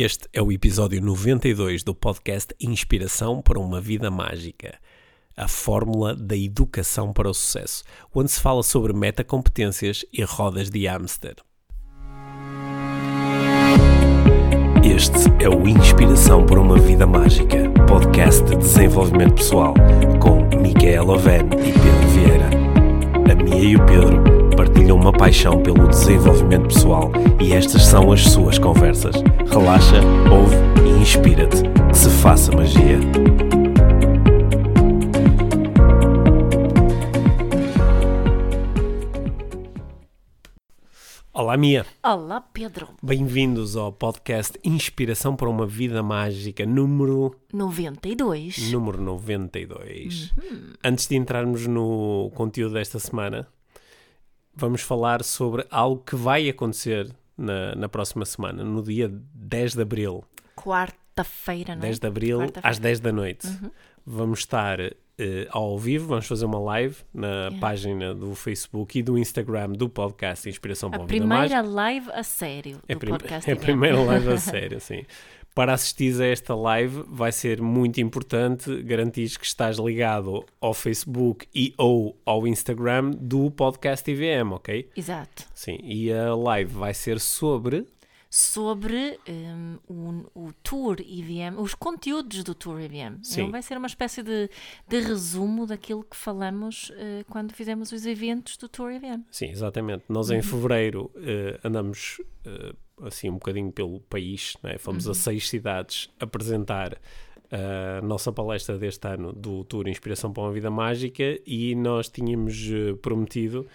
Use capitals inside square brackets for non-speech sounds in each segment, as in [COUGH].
Este é o episódio 92 do podcast Inspiração para uma Vida Mágica. A fórmula da educação para o sucesso, onde se fala sobre metacompetências e rodas de hamster. Este é o Inspiração para uma Vida Mágica, podcast de desenvolvimento pessoal, com Micaela Oven e Pedro Vieira. A Mia e o Pedro partilham uma paixão pelo desenvolvimento pessoal e estas são as suas conversas. Relaxa, ouve e inspira-te. Que se faça magia. Olá, Mia. Olá, Pedro. Bem-vindos ao podcast Inspiração para uma Vida Mágica, número 92. número 92. Antes de entrarmos no conteúdo desta semana, vamos falar sobre algo que vai acontecer na, na próxima semana, no dia 10 de abril. Quarta-feira, não é? 10 de abril, às 10 da noite. Vamos estar eh, ao vivo, vamos fazer uma live na página do Facebook e do Instagram do podcast Inspiração para A Vida primeira Mágica. live a sério É, do podcast. [LAUGHS] é a primeira live a sério, sim. Para assistir a esta live vai ser muito importante garantir que estás ligado ao Facebook e ou ao Instagram do podcast IVM, ok? Exato. Sim, e a live vai ser sobre... Sobre hum, o, o Tour IVM, os conteúdos do Tour IVM. Sim. Vai ser uma espécie de, de resumo daquilo que falamos eh, quando fizemos os eventos do Tour IVM. Sim, exatamente. Nós em fevereiro eh, andamos eh, assim um bocadinho pelo país, né? fomos a seis cidades apresentar a nossa palestra deste ano do Tour Inspiração para uma Vida Mágica e nós tínhamos eh, prometido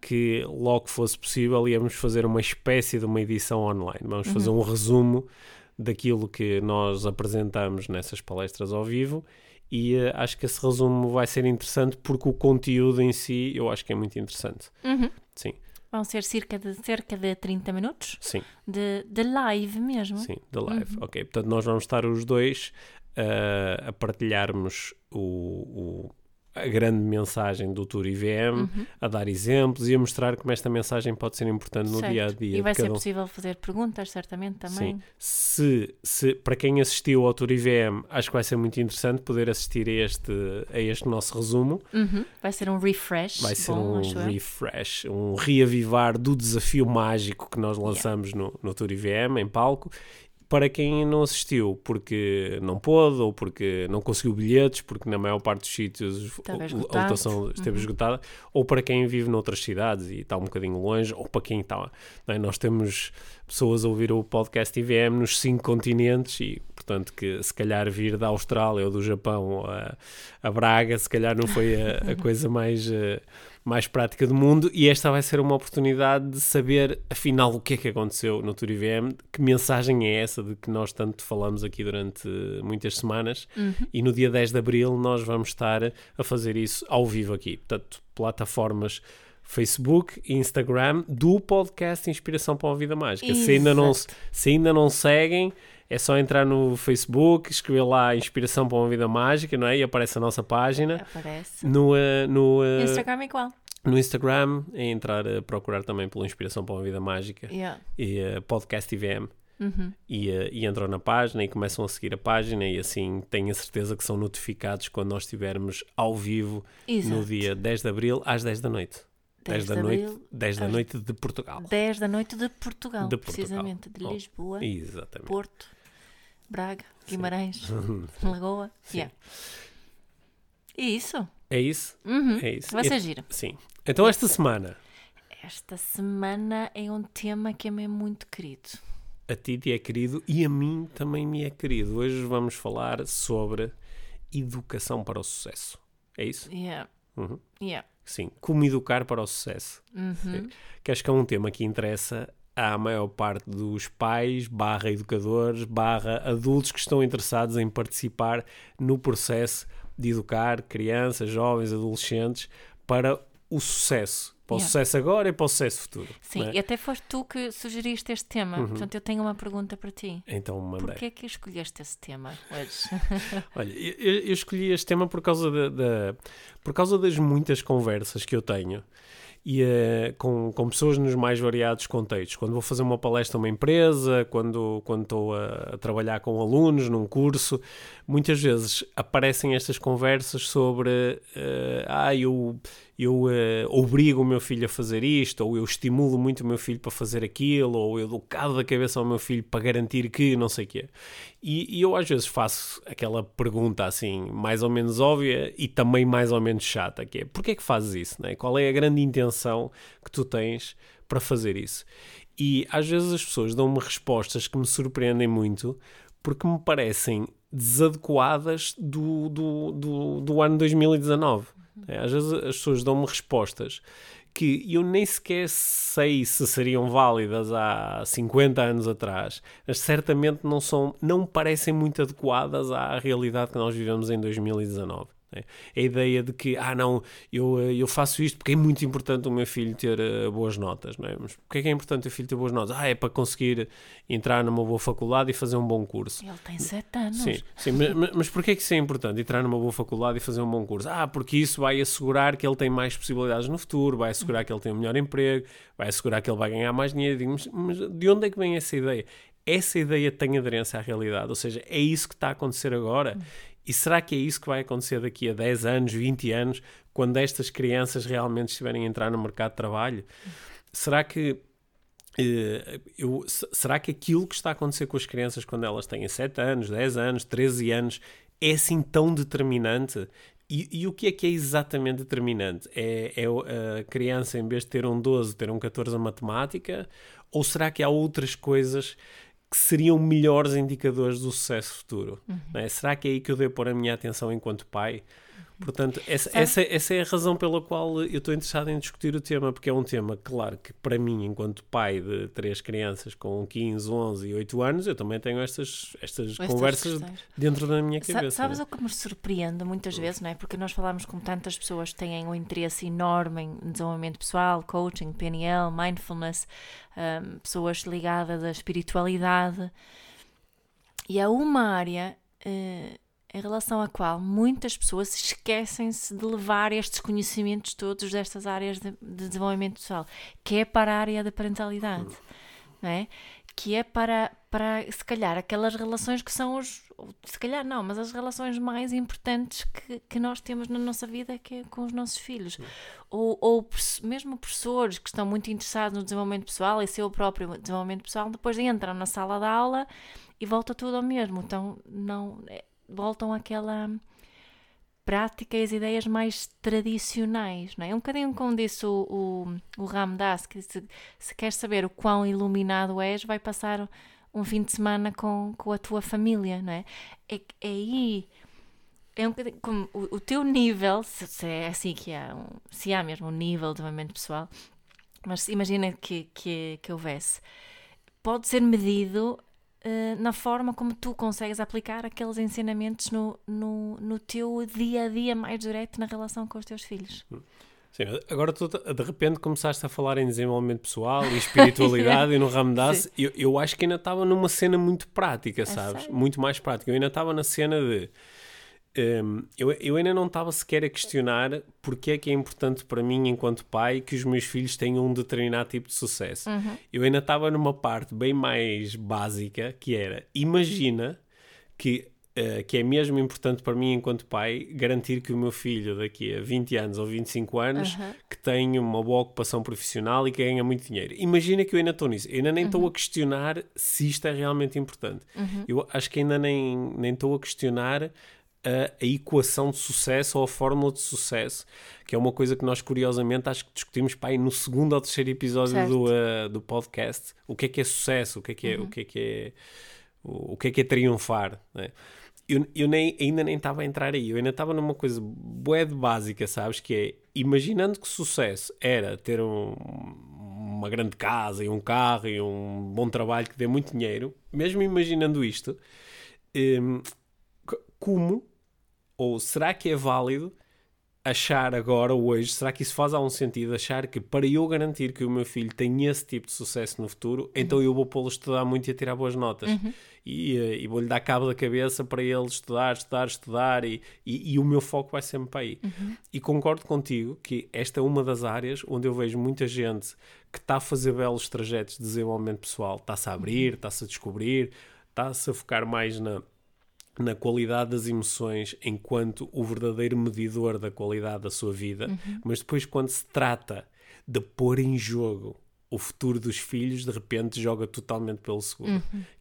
que logo que fosse possível íamos fazer uma espécie de uma edição online. Vamos fazer um resumo daquilo que nós apresentamos nessas palestras ao vivo e eh, acho que esse resumo vai ser interessante porque o conteúdo em si eu acho que é muito interessante. Sim, Vão ser cerca de, cerca de 30 minutos sim, de, de live mesmo. sim, da live. Ok, portanto nós vamos estar os dois uh, a partilharmos o, o- a grande mensagem do Tour IVM, a dar exemplos e a mostrar como esta mensagem pode ser importante no Certo. dia a dia. E vai ser um. possível fazer perguntas, certamente, também. Sim. Se, se, para quem assistiu ao Tour IVM, acho que vai ser muito interessante poder assistir a este, a este nosso resumo. Uhum. Vai ser um refresh. Vai ser bom, um refresh, um reavivar do desafio mágico que nós lançamos no, no Tour IVM em palco. Para quem não assistiu porque não pôde ou porque não conseguiu bilhetes, porque na maior parte dos sítios a esgotado. Uhum. lotação esteve esgotada, ou para quem vive noutras cidades e está um bocadinho longe, ou para quem está. não é? Nós temos pessoas a ouvir o podcast IVM nos cinco continentes e, portanto, que se calhar vir da Austrália ou do Japão a, a Braga, se calhar não foi a, a [LAUGHS] coisa mais, eh, mais prática do mundo. E esta vai ser uma oportunidade de saber, afinal, o que é que aconteceu no Tour IVM, que mensagem é essa de que nós tanto falamos aqui durante muitas semanas. E no dia 10 de abril nós vamos estar a fazer isso ao vivo aqui. Portanto, plataformas. Facebook e Instagram do podcast Inspiração para uma Vida Mágica. Se ainda, não, se ainda não seguem, é só entrar no Facebook, escrever lá Inspiração para uma Vida Mágica, não é? E aparece a nossa página. Aparece. No, eh, no, eh, Instagram é igual. no Instagram, é entrar a procurar também pela Inspiração para uma Vida Mágica Yeah. e eh, Podcast IVM. Uhum. E, e entram na página e começam a seguir a página e assim tenho a certeza que são notificados quando nós estivermos ao vivo no Exato. dia 10 de Abril às 10 da noite. 10, 10 da noite, abril, 10 da noite de Portugal. 10 da noite de Portugal, De Portugal. precisamente. De Oh, Lisboa, Exatamente. Porto, Braga, Guimarães, [LAUGHS] Lagoa. Yeah. E isso. É isso? Uhum. É isso. Vai ser giro. Sim. Então esta semana, Esta semana é um tema que me é muito querido. a ti te é querido e a mim também me é querido. Hoje vamos falar sobre educação para o sucesso. É isso? Yeah. Uhum. Yeah. Sim. Como educar para o sucesso. Uhum. Que acho que é um tema que interessa à maior parte dos pais, barra educadores, barra adultos que estão interessados em participar no processo de educar crianças, jovens, adolescentes para o sucesso. Para o Yeah. sucesso agora e para o sucesso futuro. Sim, é? e até foste tu que sugeriste este tema. Portanto, eu tenho uma pergunta para ti. Então mandei. Porquê é que escolheste esse tema hoje? [LAUGHS] Olha, eu, eu- eu escolhi este tema por causa, da, da- por causa das muitas conversas que eu tenho e uh, com, com pessoas nos mais variados contextos. Quando vou fazer uma palestra a uma empresa, quando, quando estou a, a, trabalhar com alunos num curso, muitas vezes aparecem estas conversas sobre uh, ah, eu, eu uh, obrigo o meu filho a fazer isto, ou eu estimulo muito o meu filho para fazer aquilo, ou eu dou cabo da cabeça ao meu filho para garantir que não sei o quê. E, e eu às vezes faço aquela pergunta assim, mais ou menos óbvia e também mais ou menos chata, que é porquê é que fazes isso? Né? Qual é a grande intenção que tu tens para fazer isso? E às vezes as pessoas dão-me respostas que me surpreendem muito porque me parecem desadequadas do, do, do, do ano 2019. É, às vezes as pessoas dão-me respostas que eu nem sequer sei se seriam válidas há 50 anos atrás, mas certamente não são, não parecem muito adequadas à realidade que nós vivemos em 2019. É. A ideia de que, ah, não, eu, eh, eu faço isto porque é muito importante o meu filho ter uh, boas notas, não é? Mas porquê é que é importante o filho ter boas notas? Ah, é para conseguir entrar numa boa faculdade e fazer um bom curso. Ele tem 7 anos. Sim, sim mas, mas porquê é que isso é importante, entrar numa boa faculdade e fazer um bom curso? Ah, porque isso vai assegurar que ele tem mais possibilidades no futuro, vai assegurar que ele tem um melhor emprego, vai assegurar que ele vai ganhar mais dinheiro. Digo, mas, mas de onde é que vem essa ideia? Essa ideia tem aderência à realidade, ou seja, é isso que está a acontecer agora. E será que é isso que vai acontecer daqui a 10 anos, 20 anos, quando estas crianças realmente estiverem a entrar no mercado de trabalho? Será que Uh, eu, será que aquilo que está a acontecer com as crianças quando elas têm 7 anos, 10 anos, 13 anos é assim tão determinante? E, e o que é que é exatamente determinante? É, é a criança, em vez de ter um 12, ter um 14 a matemática? Ou será que há outras coisas que seriam melhores indicadores do sucesso futuro. Uhum. É? Será que é aí que eu devo pôr a minha atenção enquanto pai? Portanto, essa, essa, essa, é a razão pela qual eu estou interessado em discutir o tema, porque é um tema, claro, que para mim, enquanto pai de três crianças com 15, 11 e 8 anos, eu também tenho estas, estas, conversas questões. dentro da minha cabeça. Sabes o que me surpreende muitas vezes, não é? Porque nós falamos com tantas pessoas que têm um interesse enorme em desenvolvimento pessoal, coaching, PNL, mindfulness, um, pessoas ligadas à espiritualidade. E há uma área. Uh, em relação à qual muitas pessoas esquecem-se de levar estes conhecimentos todos destas áreas de, de, desenvolvimento pessoal, que é para a área da parentalidade, não é? que é para, para, se calhar, aquelas relações que são os, se calhar não, mas as relações mais importantes que, que nós temos na nossa vida que é com os nossos filhos. Ou, ou mesmo professores que estão muito interessados no desenvolvimento pessoal e seu próprio desenvolvimento pessoal, depois entram na sala de aula e volta tudo ao mesmo. Então, não, é, voltam àquela prática e as ideias mais tradicionais, não é? Um bocadinho como disse o, o, o Ramdas, que disse, se queres saber o quão iluminado és, vai passar um fim de semana com, com a tua família, não é? É, é aí... É um como o, o teu nível, se, se, é assim que há, um, se há mesmo um nível de desenvolvimento pessoal, mas imagina que, que, que houvesse, pode ser medido uh, na forma como tu consegues aplicar aqueles ensinamentos no, no, no teu dia a dia mais direto na relação com os teus filhos. Sim, agora tu de repente começaste a falar em desenvolvimento pessoal e espiritualidade [LAUGHS] e no Ramdas, eu, eu acho que ainda estava numa cena muito prática, sabes? Muito mais prática. Eu ainda estava na cena de um, eu, eu ainda não estava sequer a questionar porque é que é importante para mim, enquanto pai, que os meus filhos tenham um determinado tipo de sucesso. Uhum. Eu ainda estava numa parte bem mais básica, que era, imagina que, uh, que é mesmo importante para mim, enquanto pai, garantir que o meu filho, daqui a 20 anos ou 25 anos, uhum. que tenha uma boa ocupação profissional e que ganha muito dinheiro. Imagina que eu ainda estou nisso. Eu ainda nem estou uhum. a questionar se isto é realmente importante. Uhum. Eu acho que ainda nem, nem estou a questionar a, a, equação de sucesso ou a fórmula de sucesso, que é uma coisa que nós curiosamente acho que discutimos aí no segundo ou terceiro episódio do, uh, do podcast. O que é que é sucesso? O que é que é, uhum. o que é, que é, o, o, que é, que é triunfar? Né? Eu, eu nem, ainda nem estava a entrar aí, eu ainda estava numa coisa bué de básica, sabes? Que é, imaginando que sucesso era ter um, uma grande casa e um carro e um bom trabalho que dê muito dinheiro, mesmo imaginando isto, um, como ou será que é válido achar agora, hoje, será que isso faz algum sentido? Achar que para eu garantir que o meu filho tenha esse tipo de sucesso no futuro, então eu vou pô-lo a estudar muito e a tirar boas notas. E, eh, e vou-lhe dar cabo da cabeça para ele estudar, estudar, estudar e, e, e o meu foco vai sempre para aí. E concordo contigo que esta é uma das áreas onde eu vejo muita gente que está a fazer belos trajetos de desenvolvimento pessoal, está-se a abrir, está-se a descobrir, está-se a focar mais na na qualidade das emoções enquanto o verdadeiro medidor da qualidade da sua vida, mas depois quando se trata de pôr em jogo o futuro dos filhos, de repente joga totalmente pelo seguro.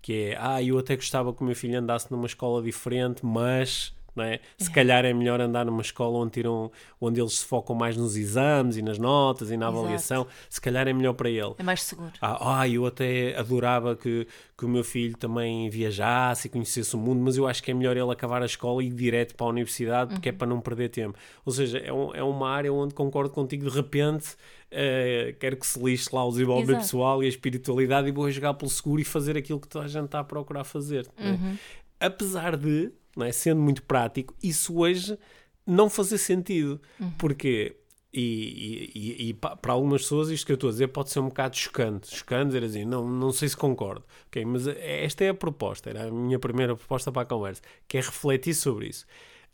Que é, ah, eu até gostava que o meu filho andasse numa escola diferente, mas não é? Se calhar é melhor andar numa escola onde, tiram, onde eles se focam mais nos exames e nas notas e na Exato. avaliação. Se calhar é melhor para ele. É mais seguro. Ah, ah, eu até adorava que, que o meu filho também viajasse e conhecesse o mundo, mas eu acho que é melhor ele acabar a escola e ir direto para a universidade porque é para não perder tempo. Ou seja, é, um- é uma área onde concordo contigo, de repente eh, quero que se lixe lá o desenvolvimento pessoal e a espiritualidade e vou jogar pelo seguro e fazer aquilo que toda a gente está a procurar fazer. né? Apesar de, é, sendo muito prático, isso hoje não fazer sentido. Porque e, e- e- pa- para algumas pessoas isto que eu estou a dizer pode ser um bocado chocante. Chocante dizer assim, não, não sei se concordo. Ok, mas esta é a proposta, era a minha primeira proposta para a conversa, que é refletir sobre isso.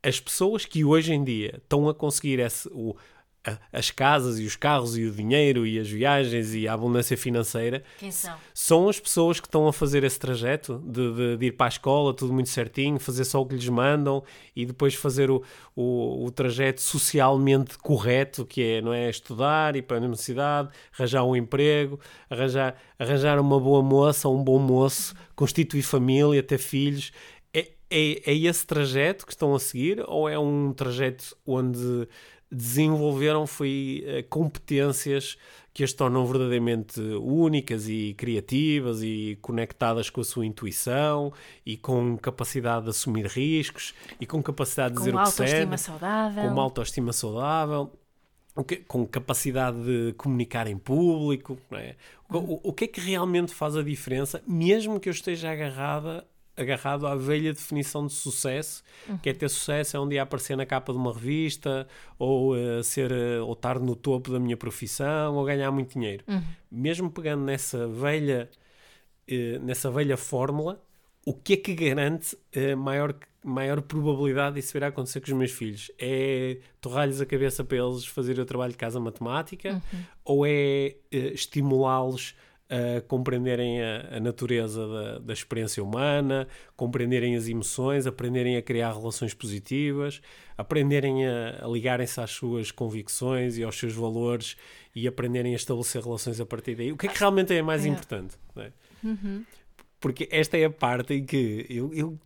As pessoas que hoje em dia estão a conseguir esse, o, as casas e os carros e o dinheiro e as viagens e a abundância financeira Quem são? são as pessoas que estão a fazer esse trajeto de, de- de ir para a escola, tudo muito certinho, fazer só o que lhes mandam e depois fazer o, o, o trajeto socialmente correto, que é, não é, estudar, ir para a universidade, arranjar um emprego, arranjar, arranjar uma boa moça, um bom moço, constituir família, ter filhos. É, é, é esse trajeto que estão a seguir ou é um trajeto onde desenvolveram foi eh, competências que as tornam verdadeiramente únicas e criativas e conectadas com a sua intuição e com capacidade de assumir riscos e com capacidade de dizer Com o que sente, saudável. com uma autoestima saudável, com capacidade de comunicar em público. é? O, o- o que é que realmente faz a diferença, mesmo que eu esteja agarrada agarrado à velha definição de sucesso, que é ter sucesso é um dia aparecer na capa de uma revista, ou eh, ser eh, ou estar no topo da minha profissão, ou ganhar muito dinheiro. Mesmo pegando nessa velha eh, nessa velha fórmula, o que é que garante a maior, maior probabilidade disso vir a acontecer com os meus filhos? É torrar-lhes a cabeça para eles fazerem o trabalho de casa matemática? Ou é estimulá-los a compreenderem a, a natureza da, da experiência humana, compreenderem as emoções, aprenderem a criar relações positivas, aprenderem a, a ligarem-se às suas convicções e aos seus valores e aprenderem a estabelecer relações a partir daí? O que é que realmente é mais É. importante? é? Porque esta é a parte em que eu, eu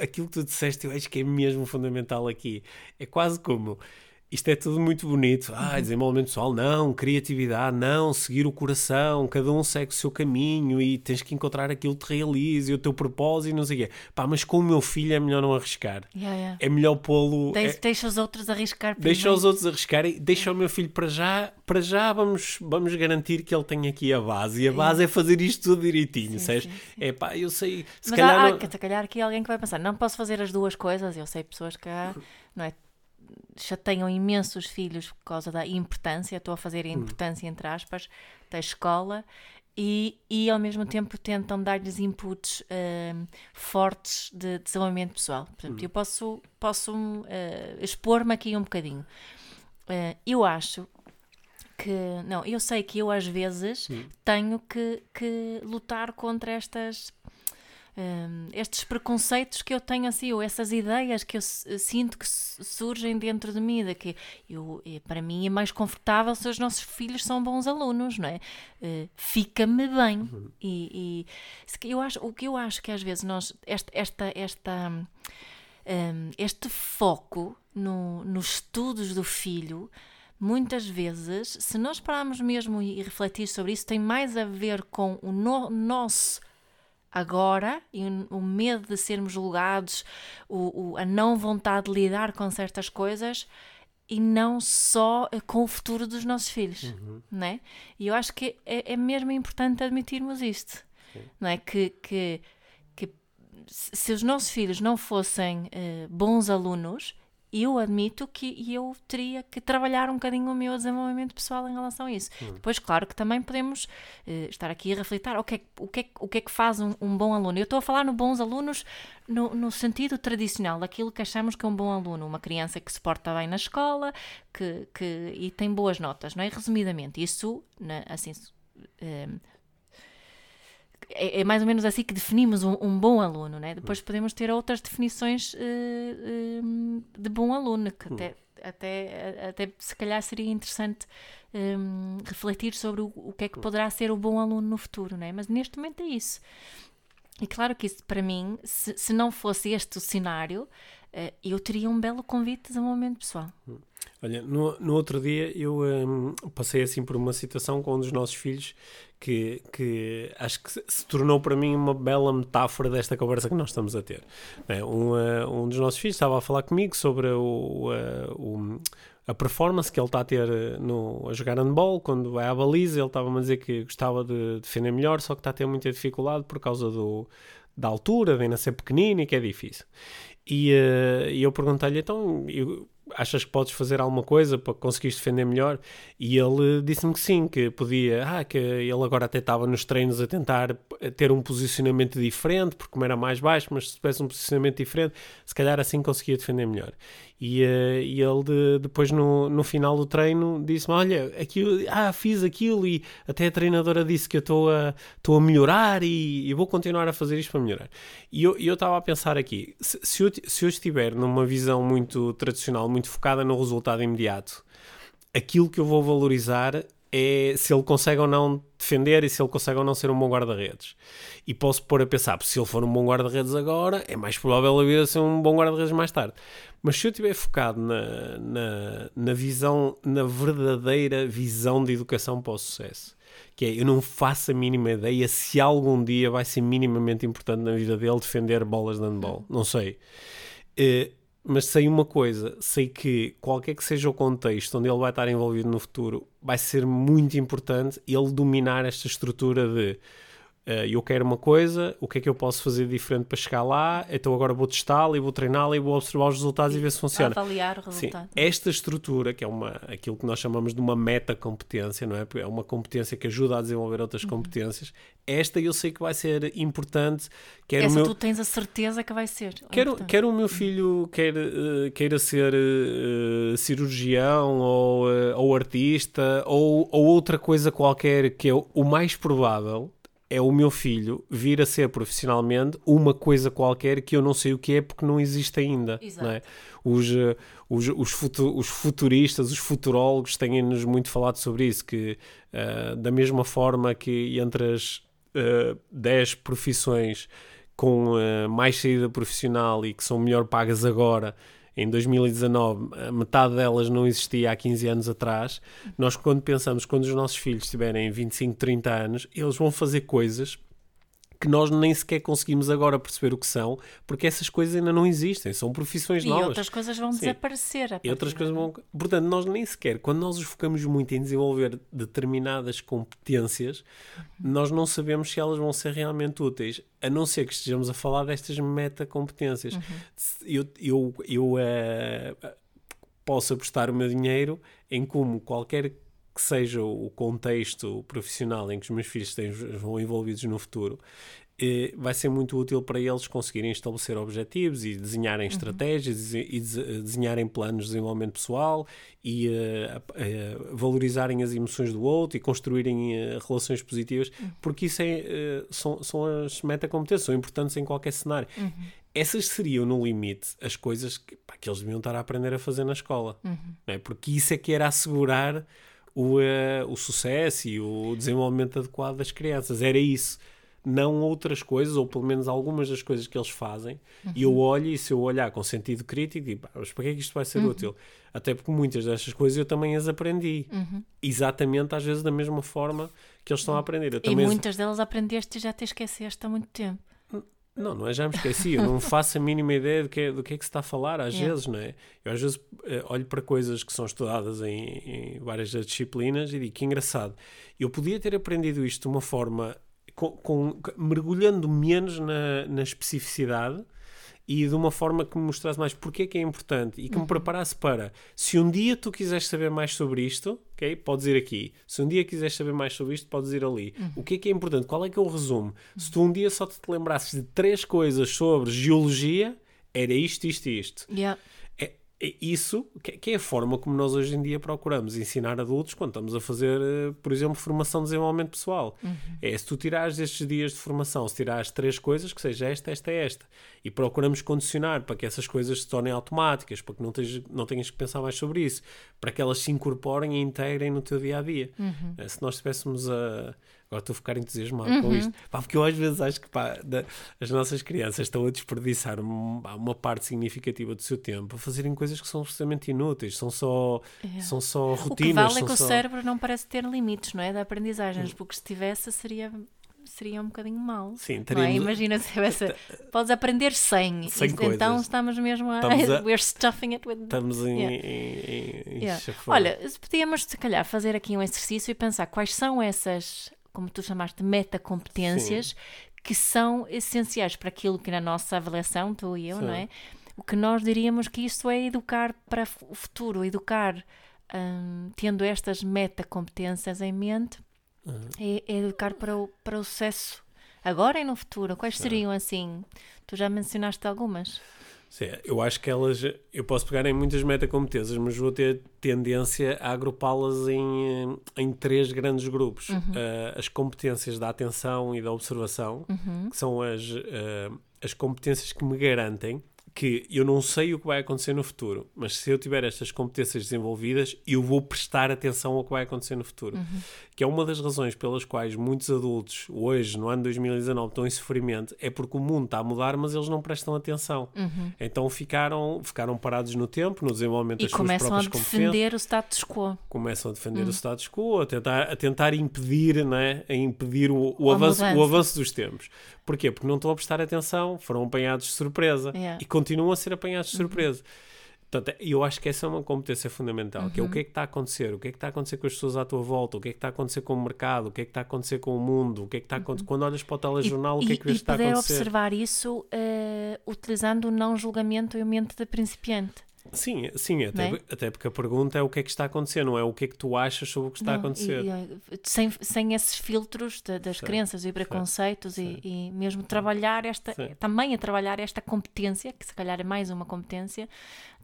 aquilo que tu disseste eu acho que é mesmo fundamental aqui. É quase como isto é tudo muito bonito. Ah, desenvolvimento pessoal, não, criatividade, não, seguir o coração, cada um segue o seu caminho e tens que encontrar aquilo que te realize e o teu propósito e não sei o quê. Pá, mas com o meu filho é melhor não arriscar. Yeah, yeah. É melhor pô-lo. Deixa, é- deixa os outros arriscar Deixa primeiro. os outros arriscarem, deixa o meu filho para já, para já vamos, vamos garantir que ele tem aqui a base. E a base é fazer isto tudo direitinho, Sim, sabes? sim, É pá, eu sei, se Mas calhar há, há, não- se calhar aqui alguém que vai pensar, não posso fazer as duas coisas. Eu sei pessoas que há, [LAUGHS] não é, chateiam imenso os filhos por causa da importância, estou a fazer a importância entre aspas, da escola e, e ao mesmo tempo tentam dar-lhes inputs hum, fortes de desenvolvimento pessoal. Por exemplo, eu posso, posso eh, expor-me aqui um bocadinho. Eh, eu acho que não, eu sei que eu às vezes tenho que, que lutar contra estas hum, estes preconceitos que eu tenho assim, ou essas ideias que eu s- sinto que surgem dentro de mim, de que eu, eh, para mim é mais confortável se os nossos filhos são bons alunos, não é? Eh, Fica-me bem. E, e que eu acho, o que eu acho que às vezes nós, esta, esta, esta hum, este foco no, nos estudos do filho, muitas vezes, se nós pararmos mesmo e, e refletir sobre isso, tem mais a ver com o no- nosso agora e o, medo de sermos julgados, o, o- a não vontade de lidar com certas coisas e não só eh, com o futuro dos nossos filhos, né? E eu acho que é, é mesmo importante admitirmos isto, não é? Que, que, que se os nossos filhos não fossem eh, bons alunos, eu admito que eu teria que trabalhar um bocadinho o meu desenvolvimento pessoal em relação a isso. Hum. Depois, claro que também podemos uh, estar aqui a refletir o que é, o que, é, o que, é que faz um, um bom aluno. Eu estou a falar no bons alunos no, no, sentido tradicional, daquilo que achamos que é um bom aluno, uma criança que se porta bem na escola que, que, e tem boas notas, não é? Resumidamente, isso, assim, uh, é, é, mais ou menos assim que definimos um, um bom aluno, né? Depois podemos ter outras definições uh, uh, de bom aluno, que até, até, até se calhar seria interessante um, refletir sobre o, o que é que poderá ser o bom aluno no futuro, né? Mas neste momento é isso. E claro que isso, para mim, se, se não fosse este o cenário, eu teria um belo convite de desenvolvimento pessoal. Olha, no, no outro dia eu um, passei assim por uma situação com um dos nossos filhos que, que acho que se tornou para mim uma bela metáfora desta conversa que nós estamos a ter. É, um, uh, um dos nossos filhos estava a falar comigo sobre o, uh, o a performance que ele está a ter no, a jogar handball, quando vai à baliza, ele estava a dizer que gostava de defender melhor, só que está a ter muita dificuldade por causa do, da altura, de ainda ser pequenino e que é difícil. E, uh, eu perguntei-lhe, então, eu, achas que podes fazer alguma coisa para conseguir defender melhor? E ele disse-me que sim, que podia, ah, que ele agora até estava nos treinos a tentar ter um posicionamento diferente, porque como era mais baixo, mas se tivesse um posicionamento diferente, se calhar assim conseguia defender melhor. E, uh, e ele de, depois no, no final do treino disse-me: Olha, aquilo, ah, fiz aquilo e até a treinadora disse que eu estou a, a melhorar e, e, vou continuar a fazer isto para melhorar. E eu estava a pensar aqui: se, se, eu, se eu estiver numa visão muito tradicional, muito focada no resultado imediato, aquilo que eu vou valorizar é se ele consegue ou não defender e se ele consegue ou não ser um bom guarda-redes. E posso pôr a pensar, se ele for um bom guarda-redes agora, é mais provável ele vir a ser um bom guarda-redes mais tarde. Mas se eu estiver focado na, na, na, visão, na verdadeira visão de educação para o sucesso, que é eu não faço a mínima ideia se algum dia vai ser minimamente importante na vida dele defender bolas de handball. Não sei. Uh, mas sei uma coisa, sei que qualquer que seja o contexto onde ele vai estar envolvido no futuro, vai ser muito importante ele dominar esta estrutura de uh, eu quero uma coisa, o que é que eu posso fazer diferente para chegar lá, então agora vou testá-la e vou treiná-la e vou observar os resultados e, e ver se funciona. Avaliar o resultado. Sim, esta estrutura, que é uma, aquilo que nós chamamos de uma meta-competência, não é? É uma competência que ajuda a desenvolver outras uhum. competências. Esta eu sei que vai ser importante. Quer Essa meu... tu tens a certeza que vai ser. Quero, quer o meu filho quer, uh, queira ser uh, cirurgião ou, uh, ou artista ou, ou outra coisa qualquer que é o mais provável é o meu filho vir a ser profissionalmente uma coisa qualquer que eu não sei o que é porque não existe ainda. É? os, eh, os, os, futu, os, futuristas, os futurólogos têm-nos muito falado sobre isso, que uh, da mesma forma que entre as uh, eh, 10 profissões com uh, mais saída profissional e que são melhor pagas agora em 2019, metade delas não existia há 15 anos atrás. Nós, quando pensamos, quando os nossos filhos tiverem 25, 30 anos, eles vão fazer coisas que nós nem sequer conseguimos agora perceber o que são, porque essas coisas ainda não existem, são profissões e novas. E outras coisas vão Sim. desaparecer. E outras coisas vão... Portanto, nós nem sequer, quando nós nos focamos muito em desenvolver determinadas competências, nós não sabemos se elas vão ser realmente úteis, a não ser que estejamos a falar destas metacompetências. Uhum. Eu, eu, eu uh, posso apostar o meu dinheiro em como qualquer que seja o contexto profissional em que os meus filhos estejam envolvidos no futuro, eh, vai ser muito útil para eles conseguirem estabelecer objetivos e desenharem uhum. estratégias e desenharem planos de desenvolvimento pessoal e uh, uh, valorizarem as emoções do outro e construírem uh, relações positivas, uhum. porque isso é, são, são as metacompetências, são importantes em qualquer cenário. Uhum. Essas seriam, no limite, as coisas que, pá, que eles deviam estar a aprender a fazer na escola, uhum. é? porque isso é que era assegurar o, uh, o sucesso e o desenvolvimento adequado das crianças. Era isso. Não outras coisas, ou pelo menos algumas das coisas que eles fazem, uhum. e eu olho e se eu olhar com sentido crítico, digo, mas para que é que isto vai ser uhum. útil? Até porque muitas destas coisas eu também as aprendi. Uhum. Exatamente, às vezes, da mesma forma que eles estão a aprender. Eu e muitas delas aprendeste e já te esqueceste há muito tempo. Não, não é já me esqueci, eu não [LAUGHS] faço a mínima ideia do que, é, do que é que se está a falar, às vezes, não é? Eu às vezes uh, olho para coisas que são estudadas em, em, várias disciplinas e digo que engraçado, eu podia ter aprendido isto de uma forma com, com mergulhando menos na, na especificidade e de uma forma que me mostrasse mais porque é que é importante e que me preparasse para se um dia tu quiseres saber mais sobre isto, ok? Podes ir aqui. Se um dia quiseres saber mais sobre isto, podes ir ali. O que é que é importante? Qual é que é o resumo? Se tu um dia só te lembrasses de três coisas sobre geologia, era isto, isto e isto. Yeah. É, é isso que, é a forma como nós hoje em dia procuramos ensinar adultos quando estamos a fazer, eh, por exemplo, formação de desenvolvimento pessoal. É se tu tirares estes dias de formação, se tirares três coisas, que seja esta, esta, esta, e procuramos condicionar para que essas coisas se tornem automáticas, para que não, tenhas, não tenhas que pensar mais sobre isso, para que elas se incorporem e integrem no teu dia a dia. Eh, Se nós estivéssemos a. Agora estou a ficar entusiasmado com isto. Pá, porque eu às vezes acho que pá, da- as nossas crianças estão a desperdiçar um- pá, uma parte significativa do seu tempo a fazerem coisas que são absolutamente inúteis, são só, são só O que rotinas. vale é que o só... cérebro não parece ter limites, não é? De aprendizagens, porque se tivesse seria, seria um bocadinho mau. Sim, é? teríamos- Imagina se tivesse. Podes aprender 100. 100 e- então coisas. estamos mesmo a. Estamos a- [LAUGHS] We're stuffing it with. Estamos em. Yeah. em, em- Yeah. Olha, se podíamos se calhar fazer aqui um exercício e pensar quais são essas, como tu chamaste, metacompetências que são essenciais para aquilo que na nossa avaliação, tu e eu, Sim. não é? O que nós diríamos que isto é educar para o futuro, educar hum, tendo estas metacompetências em mente, Uhum. é, é educar para o, para o sucesso agora e no futuro. Quais seriam assim? Tu já mencionaste algumas. Sim, eu acho que elas. Eu posso pegar em muitas metacompetências, mas vou ter tendência a agrupá-las em, eh, em três grandes grupos: Eh, as competências da atenção e da observação, que são as, eh, as competências que me garantem que eu não sei o que vai acontecer no futuro, mas se eu tiver estas competências desenvolvidas, eu vou prestar atenção ao que vai acontecer no futuro. Que é uma das razões pelas quais muitos adultos, hoje, no ano 2019, estão em sofrimento, é porque o mundo está a mudar, mas eles não prestam atenção. Então ficaram, ficaram parados no tempo, no desenvolvimento E das suas começam a próprias competências defender o status quo. começam a defender Hum. o status quo, a tentar, a tentar impedir, né? a impedir o, o A avanço, o avanço dos tempos. Porquê? Porque não estão a prestar atenção, foram apanhados de surpresa Yeah. Uhum. e continuam a ser apanhados de surpresa. Portanto, eu acho que essa é uma competência fundamental, que é Uhum. o que é que está a acontecer, o que é que está a acontecer com as pessoas à tua volta, o que é que está a acontecer com o mercado, o que é que está a acontecer com o mundo, o que é que está a acontecer... Quando olhas para o telejornal, o que é que vês que está a Uhum. poder acontecer? observar isso eh, utilizando o não julgamento e o mente de principiante. Sim, sim até, é? até porque a pergunta é o que é que está a acontecer, não é o que é que tu achas sobre o que está a Não, acontecer. e, eh, sem, sem esses filtros de- das crenças e preconceitos e, e mesmo trabalhar esta, Sim. também a trabalhar esta competência, que se calhar é mais uma competência,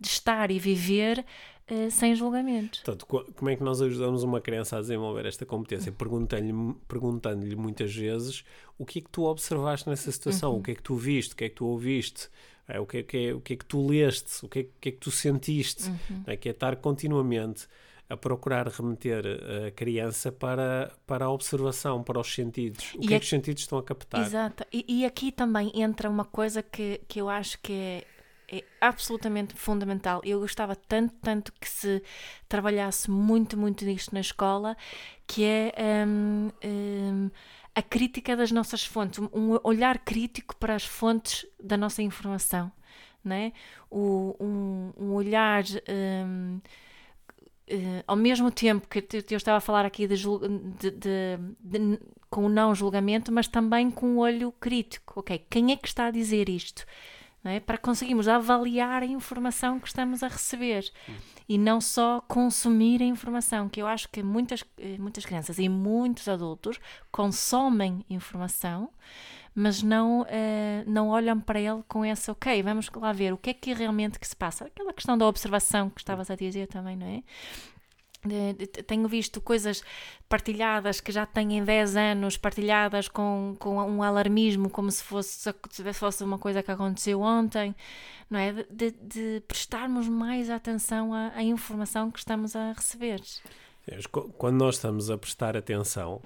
de estar e viver eh, sem julgamento. Portanto, co- como é que nós ajudamos uma criança a desenvolver esta competência? Perguntando-lhe perguntando-lhe muitas vezes o que é que tu observaste nessa situação, o que é que tu viste, o que é que tu ouviste, é, o, que é, que é- o que é que tu leste, o que é, que é que tu sentiste, é, que é estar continuamente a procurar remeter a criança para, para a observação, para os sentidos. O E que é que os sentidos estão a captar? Exato. E, e aqui também entra uma coisa que, que eu acho que é, é absolutamente fundamental. Eu gostava tanto, tanto que se trabalhasse muito, muito nisto na escola, que é hum, hum, a crítica das nossas fontes, um- um olhar crítico para as fontes da nossa informação. Né? O, um, um olhar hum, eh, ao mesmo tempo que eu estava a falar aqui de- de- de- com o não julgamento, mas também com o olho crítico. Ok, quem é que está a dizer isto? É? Para conseguirmos avaliar a informação que estamos a receber e não só consumir a informação, que eu acho que muitas, eh, muitas crianças e muitos adultos consomem informação, mas não, eh, não olham para ele com essa, ok, vamos lá ver o que é que realmente que se passa. Aquela questão da observação que estavas a dizer também, não é? Tenho visto coisas partilhadas que já têm 10 anos, partilhadas com, com um alarmismo, como se fosse, se fosse uma coisa que aconteceu ontem, não é? De, de- prestarmos mais atenção à, à informação que estamos a receber. Quando nós estamos a prestar atenção,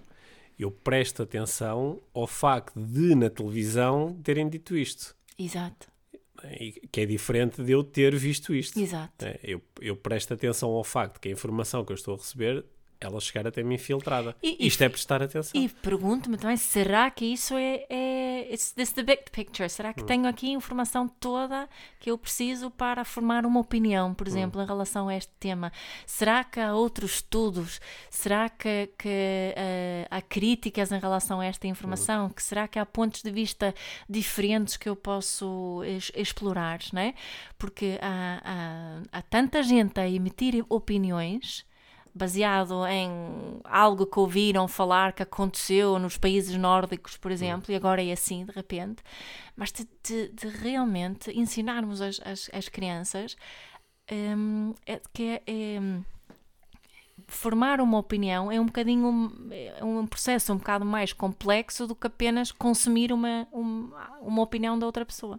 eu presto atenção ao facto de, na televisão, terem dito isto. Exato, Que é diferente de eu ter visto isto. exato. É, Eu, eu presto atenção ao facto que a informação que eu estou a receber, ela chegar até mim filtrada. E- e- Isto é prestar atenção. E pergunto-me também, será que isso é, é, is this the big picture? Será que tenho aqui a informação toda que eu preciso para formar uma opinião, por exemplo, em relação a este tema? Será que há outros estudos? Será que, que uh, há críticas em relação a esta informação? Que será que há pontos de vista diferentes que eu posso es explorar, não é? Porque há, há, há tanta gente a emitir opiniões baseado em algo que ouviram falar que aconteceu nos países nórdicos, por exemplo, e agora é assim de repente, mas de, de, de realmente ensinarmos as, as, as crianças um, é, que é, é, formar uma opinião é um bocadinho é um processo um bocado mais complexo do que apenas consumir uma, uma, uma opinião da outra pessoa.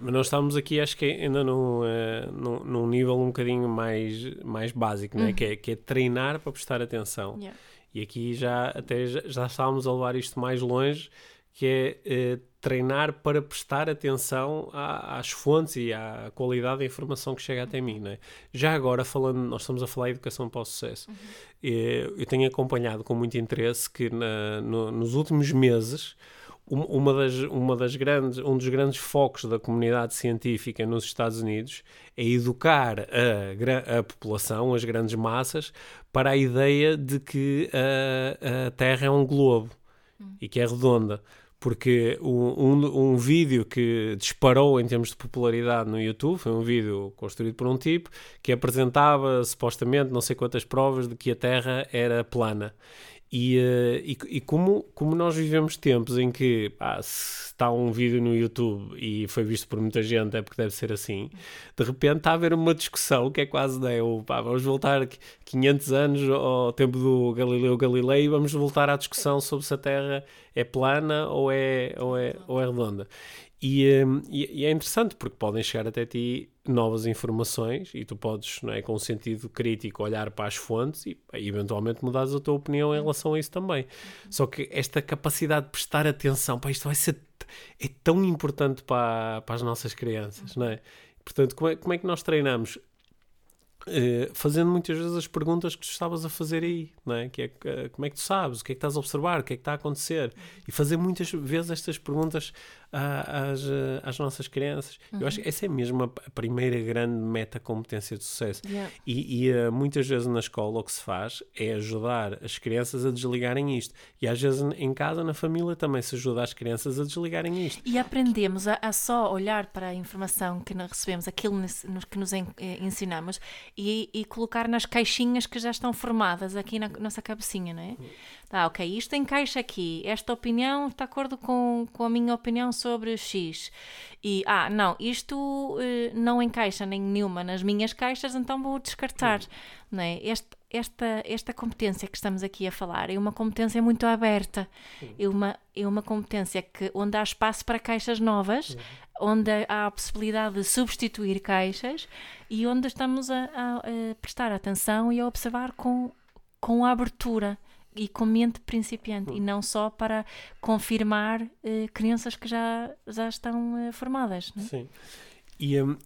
Mas nós estamos aqui, acho que ainda num, uh, num, num, nível um bocadinho mais, mais básico, né? que, é, que é treinar para prestar atenção. Yeah. E aqui já até já, já, estávamos a levar isto mais longe, que é uh, treinar para prestar atenção à, às fontes e à qualidade da informação que chega até mim. Né? Já agora, falando, nós estamos a falar de educação para o sucesso, uhum. Eh, eu tenho acompanhado com muito interesse que na, no, nos últimos meses uma das, uma das grandes, um dos grandes focos da comunidade científica nos Estados Unidos é educar a, a população, as grandes massas, para a ideia de que a, a Terra é um globo hum. e que é redonda. Porque um, um, vídeo que disparou em termos de popularidade no YouTube foi um vídeo construído por um tipo que apresentava supostamente não sei quantas provas de que a Terra era plana. E, uh, e, e, como, como nós vivemos tempos em que pá, se está um vídeo no YouTube e foi visto por muita gente, é porque deve ser assim, de repente está a haver uma discussão que é quase né, o, pá, vamos voltar 500 anos ao tempo do Galileu Galilei e vamos voltar à discussão sobre se a Terra é plana ou é, ou é, ou é redonda. E, um, e, e, é interessante porque podem chegar até ti novas informações e tu podes, não é, com um sentido crítico, olhar para as fontes e, eventualmente mudares a tua opinião em relação a isso também. Só que esta capacidade de prestar atenção, para isto vai ser é tão importante para, para as nossas crianças, não é? Portanto, como é, como é que nós treinamos? Uh, fazendo muitas vezes as perguntas que tu estavas a fazer aí, não é? Que é uh, como é que tu sabes, o que é que estás a observar, o que é que está a acontecer, e fazer muitas vezes estas perguntas às, às nossas crianças. Uhum. Eu acho que essa é mesmo a, primeira grande meta competência de sucesso. Yeah. E, e uh, muitas vezes na escola o que se faz é ajudar as crianças a desligarem isto. E às vezes em casa, na família, também se ajuda as crianças a desligarem isto. E aprendemos a, a só olhar para a informação que recebemos, aquilo que nos eh, ensinamos, e, e, colocar nas caixinhas que já estão formadas aqui na nossa cabecinha, não é? Uhum. Tá, ok, isto encaixa aqui, esta opinião está de acordo com, com a minha opinião sobre X. E, ah, não, isto uh, não encaixa nem nenhuma nas minhas caixas, então vou descartar. Não é? Este, esta, esta competência que estamos aqui a falar é uma competência muito aberta, é uma, é uma competência que, onde há espaço para caixas novas, onde há a possibilidade de substituir caixas e onde estamos a, a, a prestar atenção e a observar com, com a abertura e com mente principiante e não só para confirmar uh, crenças que já, já estão uh, formadas. É? Sim. E, um,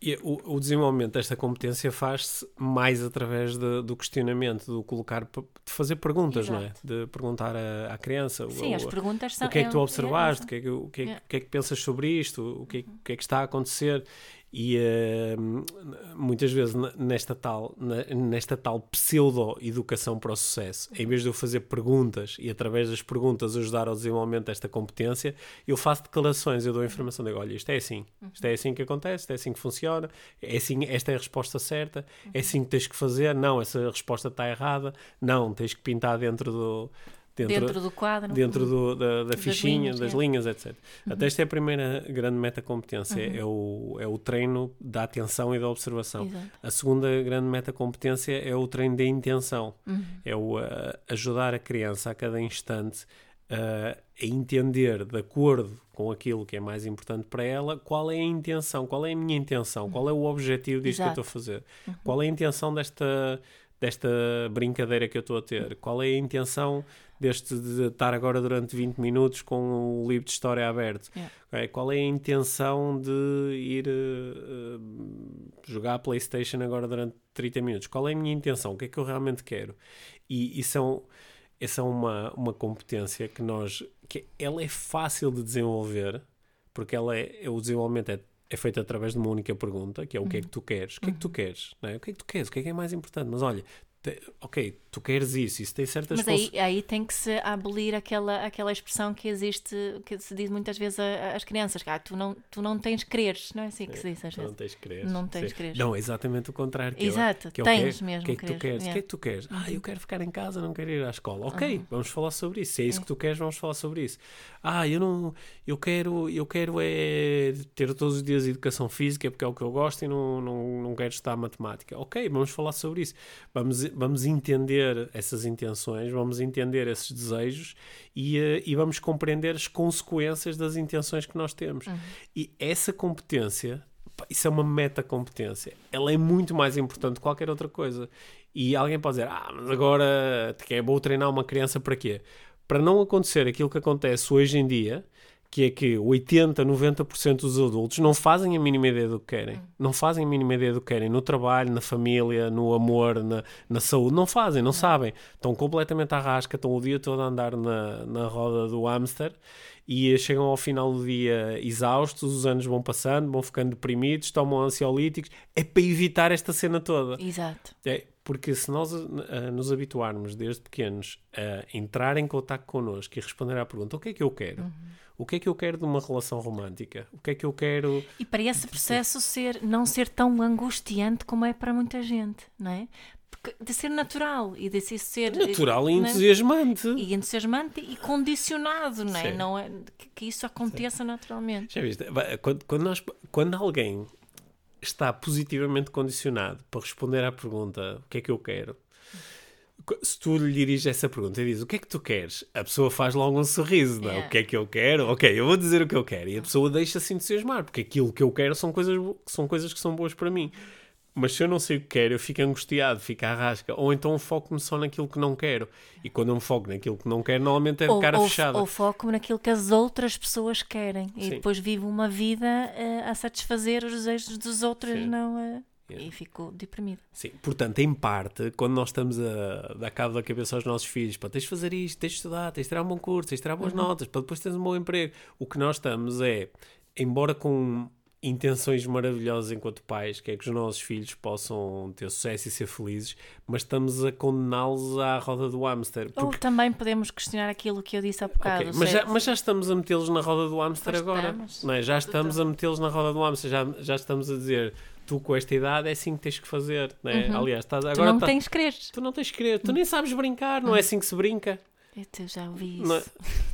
e o, o, desenvolvimento desta competência faz-se mais através de, do questionamento, do colocar, de fazer perguntas, Exato. não é? De perguntar à, à criança. Sim, o, as perguntas são. O que é que tu é observaste? É, o, que é que, o, que é, o que é que pensas sobre isto? O que, é, o que é que está a acontecer? E uh, muitas vezes nesta tal, nesta tal pseudo-educação para o sucesso, em vez de eu fazer perguntas e através das perguntas ajudar ao desenvolvimento desta competência, eu faço declarações, eu dou informação, digo, olha, isto é assim, isto é assim que acontece, isto é assim que funciona, é assim, esta é a resposta certa, é assim que tens que fazer, não, essa resposta está errada, não, tens que pintar dentro do dentro, dentro do quadro, dentro do, da, da fichinha, linhas, das é. linhas, etc. Uhum. Até esta é a primeira grande meta-competência, uhum. é, o, é o treino da atenção e da observação. Exato. A segunda grande meta-competência é o treino da intenção, uhum. é o uh, ajudar a criança a cada instante uh, a entender, de acordo com aquilo que é mais importante para ela, qual é a intenção, qual é a minha intenção, qual é o objetivo disto Exato. que eu estou a fazer, uhum. qual é a intenção desta desta brincadeira que eu estou a ter? Qual é a intenção deste de estar agora durante 20 minutos com o livro de história aberto? Yeah. Okay? Qual é a intenção de ir uh, jogar a PlayStation agora durante 30 minutos? Qual é a minha intenção? O que é que eu realmente quero? E, e são essa é uma, uma competência que nós, que ela é fácil de desenvolver, porque ela é, o desenvolvimento é, é feito através de uma única pergunta, que é o que é que tu queres? O que é que tu queres? Não é? O que é que tu queres? O que é que é mais importante? Mas olha, te- ok, tu queres isso, isso tem certas Mas aí, aí tem que se abolir aquela, aquela expressão que existe, que se diz muitas vezes às crianças, ah, tu, não, tu não tens quereres, não é assim que se diz às Tu não vezes. tens querer. Não tens querer. Não, é exatamente o contrário. que é Exato, que é tens quê? mesmo O que é que tu queres? O que é yeah. que tu queres? Ah, eu quero ficar em casa, não quero ir à escola. Ok, vamos falar sobre isso. Se é isso que tu queres, vamos falar sobre isso. Ah, eu não, eu quero, eu quero é ter todos os dias educação física porque é o que eu gosto e não, não, não quero estudar matemática. Ok, vamos falar sobre isso. Vamos, vamos entender essas intenções, vamos entender esses desejos e, eh, e vamos compreender as consequências das intenções que nós temos. E essa competência Isso é uma metacompetência. Ela é muito mais importante que qualquer outra coisa. E alguém pode dizer, ah, mas agora que é bom treinar uma criança para quê? Para não acontecer aquilo que acontece hoje em dia, que é que 80, 90% dos adultos não fazem a mínima ideia do que querem. Não fazem a mínima ideia do que querem no trabalho, na família, no amor, na, na saúde. Não fazem, não sabem. Estão completamente à rasca, estão o dia todo a andar na, na roda do hamster e chegam ao final do dia exaustos, os anos vão passando, vão ficando deprimidos, tomam ansiolíticos. É para evitar esta cena toda. Exato. É, porque se nós ah, nos habituarmos desde pequenos a entrar em contato connosco e responder à pergunta: o que é que eu quero? O que é que eu quero de uma relação romântica? O que é que eu quero? E para esse processo ser, não ser tão angustiante como é para muita gente, não é? De ser natural e de se ser Natural e não é? entusiasmante. e entusiasmante e condicionado, não é? Sim. Não é que, que isso aconteça naturalmente. Já viste? Quando, quando, nós, quando alguém está positivamente condicionado para responder à pergunta: o que é que eu quero? Se tu lhe diriges essa pergunta e dizes o que é que tu queres, a pessoa faz logo um sorriso, não? é? Yeah. O que é que eu quero? Ok, eu vou dizer o que eu quero. E a pessoa deixa-se entusiasmar, porque aquilo que eu quero são coisas, são coisas que são boas para mim. Mas se eu não sei o que quero, eu fico angustiado, fico à rasca. Ou então foco-me só naquilo que não quero. E quando eu me foco naquilo que não quero, normalmente é de Ou, cara ou, fechada. ou foco naquilo que as outras pessoas querem e Sim. depois vivo uma vida eh, a satisfazer os desejos dos outros, Sim. não eh, Yeah. E fico deprimido. Sim, portanto, em parte, quando nós estamos a dar cabo da cabeça aos nossos filhos, para tens de fazer isto, tens de estudar, tens de tirar um bom curso, tens de tirar boas notas, para depois teres um bom emprego. O que nós estamos é, embora com intenções maravilhosas enquanto pais, que é que os nossos filhos possam ter sucesso e ser felizes, mas estamos a condená-los à roda do hamster. Ou Porque, também podemos questionar aquilo que eu disse há bocado. Ok, mas, já, mas já estamos a metê-los na roda do hamster Pois agora. estamos. Não é? Já estamos a metê-los na roda do hamster, já, já estamos a dizer, tu com esta idade é assim que tens que fazer. Não é? Aliás, estás, tu agora não tá- tens queres. Tu não tens que querer, tu nem sabes brincar, não é assim que se brinca. Eu te- já ouvi isso. Não é,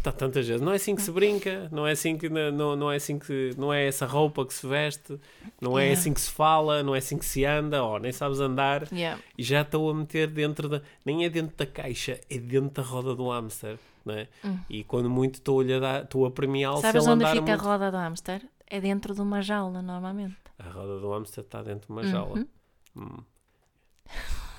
tá tantas vezes, não é assim que se brinca, não é assim que não, não é assim que não é essa roupa que se veste, não é Yeah. assim que se fala, não é assim que se anda, ou nem sabes andar Yeah. e já estou a meter dentro da, nem é dentro da caixa, é dentro da roda do hamster, não é? E quando muito estou a dar, estou a premiá-lo se Hum. Sabes ele onde andar fica muito. a roda do hamster? É dentro de uma jaula, normalmente. A roda do hamster está dentro de uma Uhum. jaula. Hum.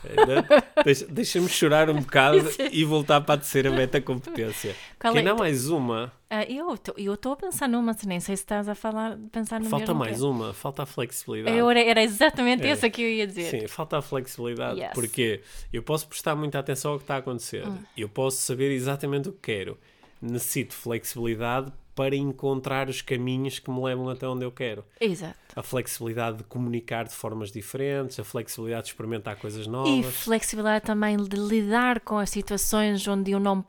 Ainda- [LAUGHS] Deixa- Deixa-me chorar um bocado e voltar para a terceira meta-competência. Qual Que é? ainda há mais uma. Ah, eu estou a pensar numa, nem sei se estás a falar, pensar no Falta mais que uma. Falta a flexibilidade. eu. Era, era exatamente É. essa que eu ia dizer. Sim, falta a flexibilidade. Yes. Hum. Porque eu posso prestar muita atenção ao que está a acontecer. Eu posso saber exatamente o que quero. Necessito flexibilidade para encontrar os caminhos que me levam até onde eu quero. Exato. A flexibilidade de comunicar de formas diferentes, a flexibilidade de experimentar coisas E novas. flexibilidade também de lidar com as situações onde eu não,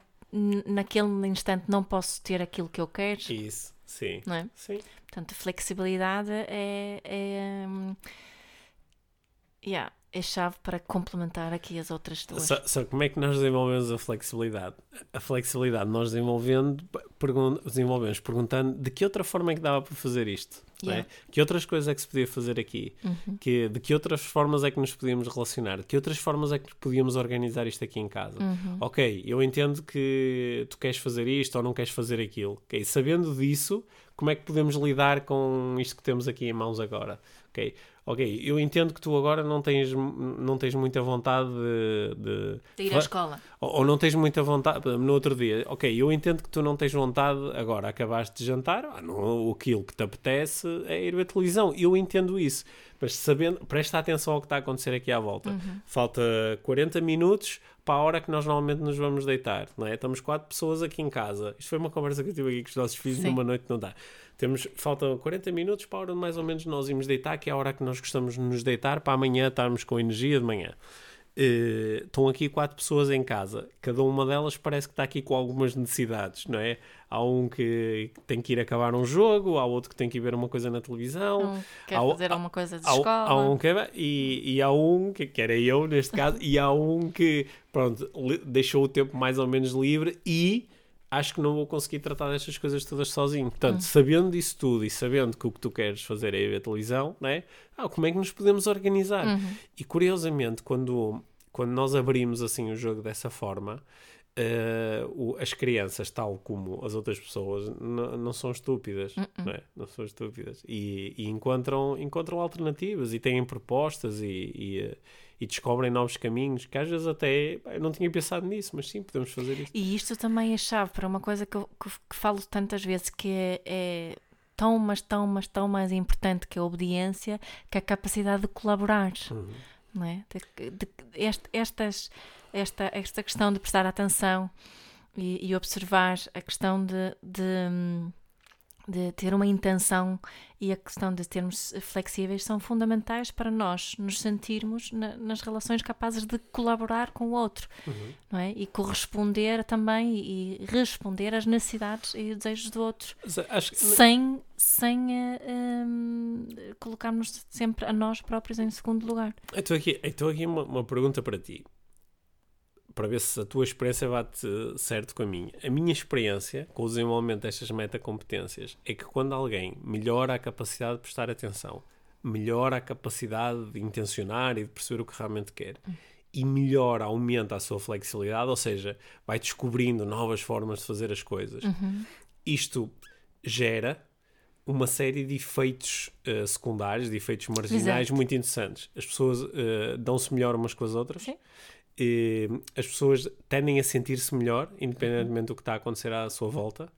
naquele instante, não posso ter aquilo que eu quero. Isso, sim. Não é? Sim. Portanto, flexibilidade é, é, hum, yeah, é chave para complementar aqui as outras duas. Só, só como é que nós desenvolvemos a flexibilidade? A flexibilidade nós desenvolvendo, pergun desenvolvemos perguntando de que outra forma é que dava para fazer isto? é? Yeah. Que outras coisas é que se podia fazer aqui? Que, de que outras formas é que nos podíamos relacionar? De que outras formas é que podíamos organizar isto aqui em casa? Ok, eu entendo que tu queres fazer isto ou não queres fazer aquilo. Ok, sabendo disso, como é que podemos lidar com isto que temos aqui em mãos agora? Ok, ok, eu entendo que tu agora não tens, não tens muita vontade de... de De ir à escola. ou, ou não tens muita vontade, no outro dia, ok, eu entendo que tu não tens vontade, agora acabaste de jantar, ah, não, aquilo que te apetece é ir ver televisão, eu entendo isso, mas sabendo, presta atenção ao que está a acontecer aqui à volta. Falta 40 minutos para a hora que nós normalmente nos vamos deitar, não é? Estamos quatro pessoas aqui em casa. Isto foi uma conversa que eu tive aqui com os nossos filhos Sim. numa noite não dá. Temos, faltam 40 minutos para a hora de mais ou menos nós irmos deitar, que é a hora que nós gostamos de nos deitar, para amanhã estarmos com energia de manhã. Eh, estão aqui quatro pessoas em casa, cada uma delas parece que está aqui com algumas necessidades, não é? Há um que tem que ir acabar um jogo, há outro que tem que ir ver uma coisa na televisão, Um quer Há fazer alguma coisa de há, escola. há um que é- e, e há um que, que era eu neste caso, e há um que pronto, deixou o tempo mais ou menos livre e acho que não vou conseguir tratar destas coisas todas sozinho. Portanto, Hum. sabendo disso tudo e sabendo que o que tu queres fazer é ver televisão, né? ah, como é que nos podemos organizar? Uhum. E curiosamente, quando, quando nós abrimos assim o jogo dessa forma, eh, o- as crianças, tal como as outras pessoas, não são estúpidas, Uh-uh. não, é? Não são estúpidas e, e encontram, encontram alternativas e têm propostas e, e, eh, e descobrem novos caminhos que às vezes até pá, eu não tinha pensado nisso, mas sim, podemos fazer isto. E isto também é chave para uma coisa que eu que, que falo tantas vezes que é, é tão, mas tão, mas tão mais importante que a obediência, que a capacidade de colaborar. Uhum. Não é? De- de- este- estas, esta, esta questão de prestar atenção e, e observar a questão de, de, hum, de ter uma intenção e a questão de termos flexíveis são fundamentais para nós nos sentirmos na- nas relações capazes de colaborar com o outro Uhum. não é? E corresponder também e responder às necessidades e desejos do outro, Acho que sem, sem eh, hum, colocarmos sempre a nós próprios em segundo lugar. Então aqui, então aqui uma, uma pergunta para ti. Para ver se a tua experiência bate certo com a minha. A minha experiência com o desenvolvimento destas metacompetências é que quando alguém melhora a capacidade de prestar atenção, melhora a capacidade de intencionar e de perceber o que realmente quer, e melhora, aumenta a sua flexibilidade, ou seja, vai descobrindo novas formas de fazer as coisas, isto gera uma série de efeitos eh, secundários, de efeitos marginais Exato. muito interessantes. As pessoas eh, dão-se melhor umas com as outras. Sim. E as pessoas tendem a sentir-se melhor, independentemente do que está a acontecer à sua volta.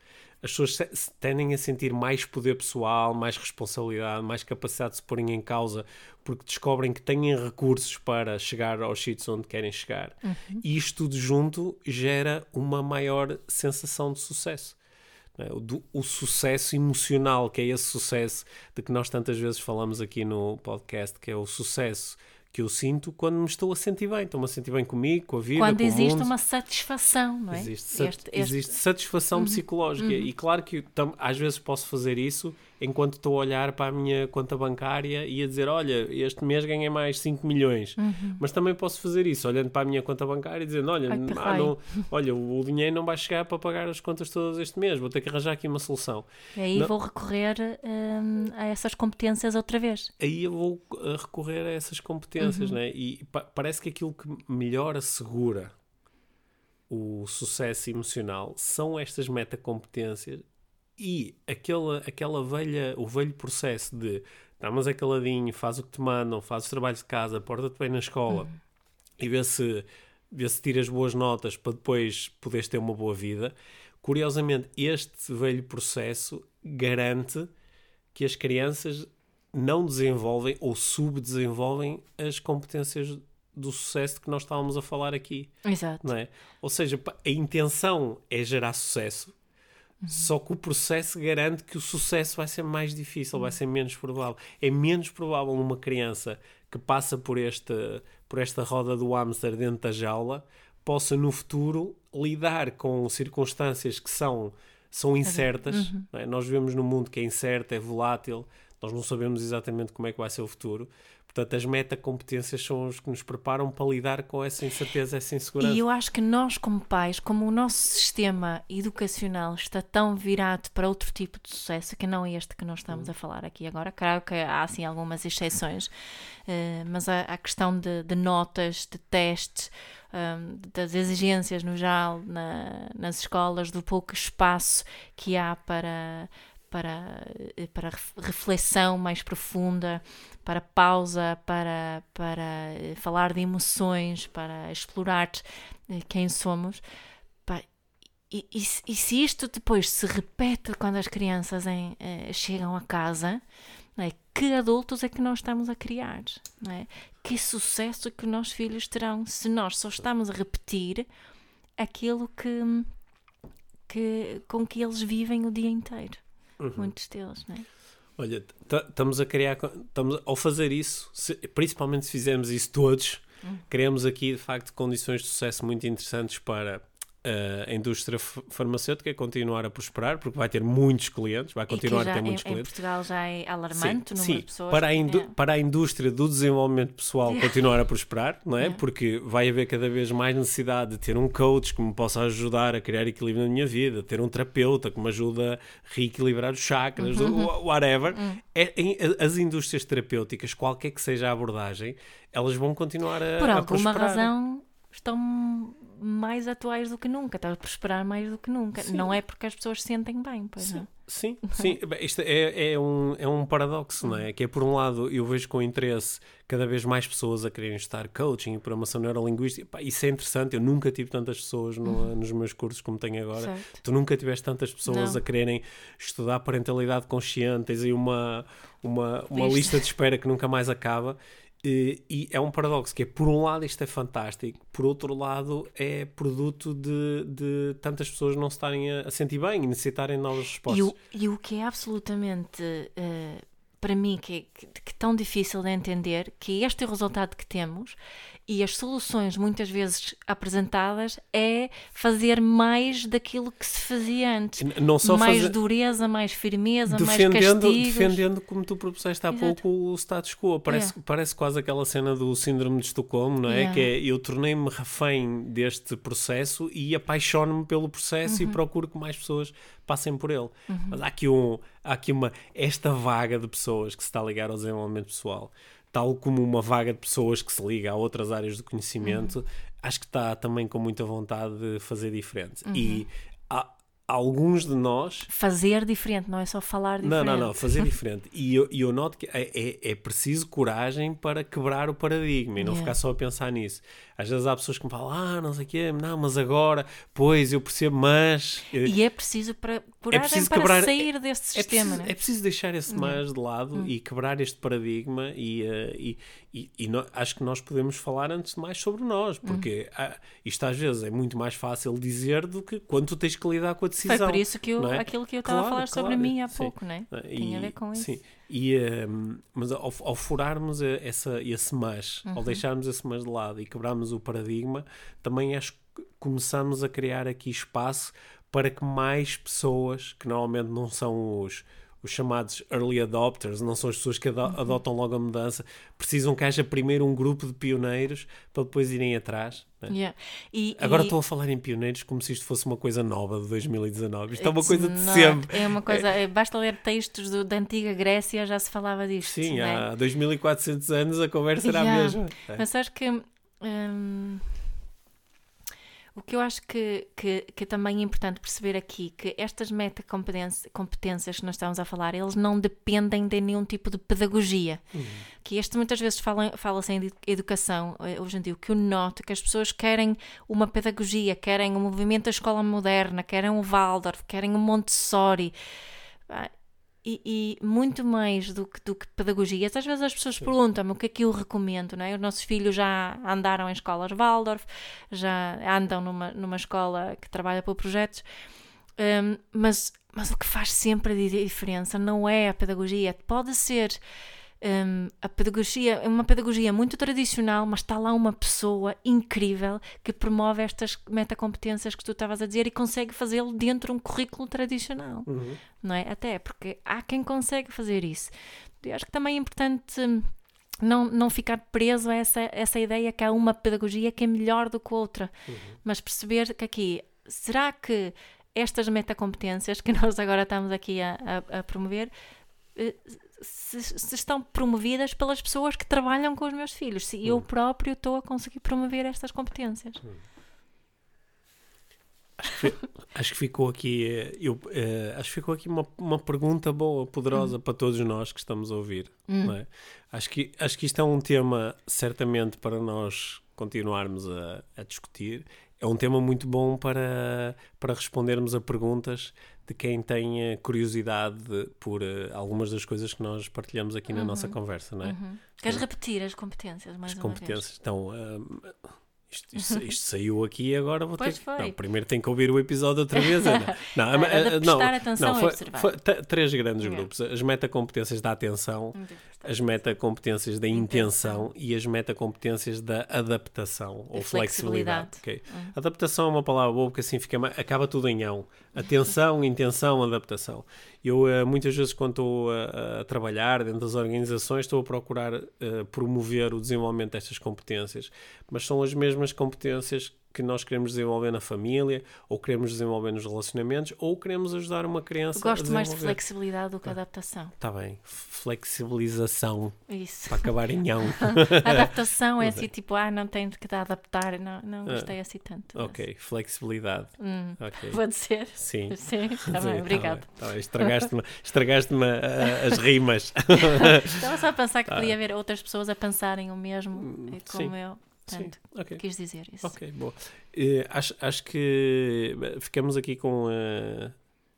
As pessoas tendem a sentir mais poder pessoal, mais responsabilidade, mais capacidade de se porem em causa, porque descobrem que têm recursos para chegar aos sítios onde querem chegar. E isto tudo junto gera uma maior sensação de sucesso é? o, o sucesso emocional, que é esse sucesso de que nós tantas vezes falamos aqui no podcast, que é o sucesso que eu sinto quando me estou a sentir bem. Estou-me a sentir bem comigo, com a vida, Quando com o existe mundo. uma satisfação, não é? Existe, sat- Este- este- existe satisfação psicológica e claro que tam- às vezes posso fazer isso enquanto estou a olhar para a minha conta bancária e a dizer, olha, este mês ganhei mais 5 milhões. Mas também posso fazer isso olhando para a minha conta bancária e dizendo, olha, Ai, ah, não- olha, o dinheiro não vai chegar para pagar as contas todas este mês, vou ter que arranjar aqui uma solução. E aí Não- vou recorrer hum, a essas competências outra vez. aí eu vou uh, recorrer a essas competências, né? E pa- parece que aquilo que melhor assegura o sucesso emocional são estas metacompetências e aquela, aquela velha, o velho processo de dá mas é caladinho, faz o que te mandam, faz os trabalhos de casa, porta-te bem na escola e vê se, vê se tiras boas notas para depois poderes ter uma boa vida. Curiosamente, este velho processo garante que as crianças não desenvolvem ou subdesenvolvem as competências do sucesso de que nós estávamos a falar aqui, Exato. não é? Ou seja, a intenção é gerar sucesso, só que o processo garante que o sucesso vai ser mais difícil, vai ser menos provável. É menos provável uma criança que passa por esta, por esta roda do hamster dentro da jaula possa no futuro lidar com circunstâncias que são, são incertas. não é? Nós vivemos num mundo que é incerto, é volátil, nós não sabemos exatamente como é que vai ser o futuro. Portanto, as metacompetências são os que nos preparam para lidar com essa incerteza, essa insegurança. E eu acho que nós, como pais, como o nosso sistema educacional está tão virado para outro tipo de sucesso, que não é este que nós estamos a falar aqui agora, claro que há assim algumas exceções, eh, mas a, a questão de, de notas, de testes, hum, das exigências no geral na- nas escolas, do pouco espaço que há para. Para, eh, para ref- reflexão mais profunda, para pausa, para, para eh, falar de emoções, para explorar eh, quem somos. E, e se- e se isto depois se repete quando as crianças em, eh, chegam a casa, é? Que adultos é que nós estamos a criar? É? Que sucesso que os nossos filhos terão se nós só estamos a repetir aquilo que, que com que eles vivem o dia inteiro? Uhum. Muitos deles, não é? Olha, estamos a criar, estamos, ao fazer isso, se, principalmente se fizermos isso todos, hum. criamos aqui de facto condições de sucesso muito interessantes para a indústria farmacêutica continuar a prosperar, porque vai ter muitos clientes, vai continuar a ter muitos em, clientes. Em Portugal já é alarmante sim, o número sim, de pessoas. Para a, é. para a indústria do desenvolvimento pessoal [LAUGHS] continuar a prosperar, não é? Porque vai haver cada vez mais necessidade de ter um coach que me possa ajudar a criar equilíbrio na minha vida, ter um terapeuta que me ajuda a reequilibrar os chakras, uhum. whatever. Uhum. É, em, as indústrias terapêuticas, qualquer que seja a abordagem, elas vão continuar a Por a alguma razão estão mais atuais do que nunca, está a prosperar mais do que nunca. Sim. Não é porque as pessoas se sentem bem, pois sim. não. Sim, sim. Isto é, é, um, é um paradoxo, não é? Que é, por um lado, eu vejo com interesse cada vez mais pessoas a quererem estar coaching e programação neurolinguística. Pá, isso é interessante. Eu nunca tive tantas pessoas no, uhum. nos meus cursos como tenho agora. Certo. Tu nunca tiveste tantas pessoas não. a quererem estudar parentalidade consciente. Tens aí uma, uma, uma lista de espera que nunca mais acaba. E, e, é um paradoxo que é, por um lado, isto é fantástico, por outro lado, é produto de, de tantas pessoas não se estarem a, a sentir bem e necessitarem de novas respostas. E o, e o que é absolutamente, uh, para mim, que é que, que tão difícil de entender, que este é o resultado que temos e as soluções muitas vezes apresentadas é fazer mais daquilo que se fazia antes. Não só mais fazer... dureza, mais firmeza, defendendo, mais castigos. Defendendo, como tu propuseste há Exato. pouco, o status quo. Parece, é. parece quase aquela cena do síndrome de Estocolmo, não é? Que é, eu tornei-me refém deste processo e apaixono-me pelo processo uhum. e procuro que mais pessoas passem por ele. Uhum. Mas há aqui, um, há aqui uma, esta vaga de pessoas que se está a ligar ao desenvolvimento pessoal tal como uma vaga de pessoas que se liga a outras áreas do conhecimento, uhum. acho que está também com muita vontade de fazer diferente. Uhum. E há, alguns de nós. Fazer diferente, não é só falar diferente. Não, não, não, fazer [LAUGHS] diferente. E eu, eu noto que é, é, é preciso coragem para quebrar o paradigma e não yeah. ficar só a pensar nisso. Às vezes há pessoas que me falam, ah, não sei o quê, não, mas agora, pois, eu percebo, mas... E é preciso para, coragem é preciso para quebrar, sair desse é sistema, é preciso, é? é preciso deixar esse mas de lado hum. e quebrar este paradigma e, uh, e, e, e no, acho que nós podemos falar antes de mais sobre nós, porque hum. uh, isto às vezes é muito mais fácil dizer do que quando tu tens que lidar com a decisão. Foi por isso que eu, é? aquilo que eu estava claro, a falar claro, sobre mim há sim. pouco, não é? Tem a ver com isso. Sim. E, um, mas ao, ao, furarmos essa, esse mas, uhum. ao deixarmos esse mas de lado e quebrarmos o paradigma, também acho que começamos a criar aqui espaço para que mais pessoas, que normalmente não são os os chamados early adopters, não são as pessoas que uhum. adotam logo a mudança, precisam que haja primeiro um grupo de pioneiros para depois irem atrás. Né? Yeah. E, Agora e... estou a falar em pioneiros como se isto fosse uma coisa nova de 2019. Isto é uma coisa de não, sempre. É uma coisa, é... basta ler textos do, da antiga Grécia, já se falava disto. Sim, há 2400 anos a conversa era yeah. a mesma. É. Mas acho que. Hum o que eu acho que, que, que também é importante perceber aqui que estas metacompetências que nós estamos a falar, eles não dependem de nenhum tipo de pedagogia. Uhum. Que este muitas vezes fala-se fala em educação, eh, hoje em dia, o que eu noto é que as pessoas querem uma pedagogia, querem o movimento da escola moderna, querem o Waldorf, querem o Montessori e, e, muito mais do que, do que pedagogias. Às vezes as pessoas perguntam-me o que é que eu recomendo, não é? Os nossos filhos já andaram em escolas Waldorf, já andam numa, numa escola que trabalha por projetos, um, mas, mas o que faz sempre a diferença não é a pedagogia, pode ser um, a pedagogia é uma pedagogia muito tradicional, mas está lá uma pessoa incrível que promove estas metacompetências que tu estavas a dizer e consegue fazê-lo dentro de um currículo tradicional, uhum. não é? Até porque há quem consegue fazer isso. Eu acho que também é importante hum, não, não ficar preso a essa, essa ideia que há uma pedagogia que é melhor do que outra, uhum. mas perceber que aqui, será que estas metacompetências que [LAUGHS] nós agora estamos aqui a, a, a promover eh, se, se, estão promovidas pelas pessoas que trabalham com os meus filhos, se hum. eu próprio estou a conseguir promover estas competências. Hum. Acho, que, [LAUGHS] acho que, ficou aqui, eh, eu, uh, acho que ficou aqui uma, uma pergunta boa, poderosa hum. para todos nós que estamos a ouvir. Hum. É? Acho, que, acho que isto é um tema certamente para nós continuarmos a, a discutir é um tema muito bom para, para respondermos a perguntas de quem tenha curiosidade por uh, algumas das coisas que nós partilhamos aqui na Uhum. nossa conversa, não é? Uhum. Queres repetir as competências mais As uma competências. Então, um, isto, isto- isto saiu aqui e agora vou Pois ter que. foi. Não, primeiro tenho que ouvir o episódio outra vez. Ana. [LAUGHS] Não, a eh, prestar atenção e foi- foi três grandes Ok. grupos: as metacompetências da atenção, as metacompetências da Intenção. e as metacompetências da adaptação ou flexibilidade. flexibilidade. ok? Hum. Adaptação é uma palavra boa porque assim fica, acaba tudo em ão. Atenção, intenção, adaptação. Eu eh, muitas vezes quando estou a, a trabalhar dentro das organizações estou a procurar eh, promover o desenvolvimento destas competências, mas são as mesmas competências que nós queremos desenvolver na família, ou queremos desenvolver nos relacionamentos, ou queremos ajudar uma criança Eu gosto mais de flexibilidade do que adaptação. Está bem. Flexibilização Isso. para acabar em ão. [LAUGHS] Adaptação é assim, tipo, ah, não tenho que te adaptar. Não, não gostei assim tanto. mas- ok, flexibilidade. Hum, Ok. [LAUGHS] pode ser. Sim. [LAUGHS] Sim, está bem, tá obrigado. tá bem. Estragaste-me estragaste-me, ah, as rimas. Estava só a pensar que podia haver outras pessoas a pensarem o mesmo eh, como Hum, sim. eu. Sim, Portanto, ok. quis dizer isso. Ok, boa. Eh, acho, acho que ficamos aqui com eh,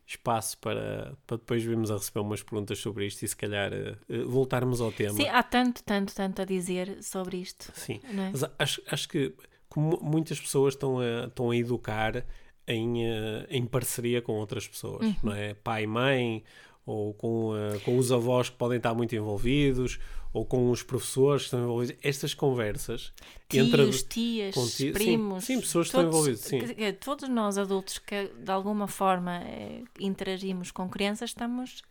espaço para, para depois virmos a receber umas perguntas sobre isto e se calhar eh, voltarmos ao tema. Sim, há tanto, tanto, tanto a dizer sobre isto. Sim. É? Mas acho, acho que como muitas pessoas estão a, estão a educar em, em parceria com outras pessoas, Uhum. não é? Pai e mãe, ou com, eh, com os avós que podem estar muito envolvidos, ou com os professores que estão envolvidos. Estas conversas entre Tios, tias, com ti- sim, primos. sim, pessoas que estão envolvidas, sim. Todos nós adultos que de alguma forma eh, interagimos com crianças, estamos,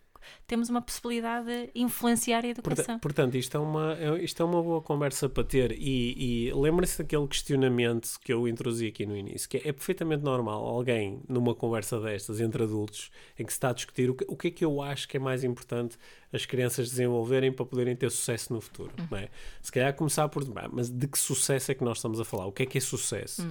temos uma possibilidade de influenciar a educação. Porta- Portanto, isto é, uma, é- isto é uma boa conversa para ter. E, e lembrem-se daquele questionamento que eu introduzi aqui no início, que é, é perfeitamente normal alguém, numa conversa destas entre adultos, em que se está a discutir o que, o que é que eu acho que é mais importante as crianças desenvolverem para poderem ter sucesso no futuro. Não é? Se calhar começar por. "Ah, Mas de que sucesso é que nós estamos a falar? O que é que é sucesso?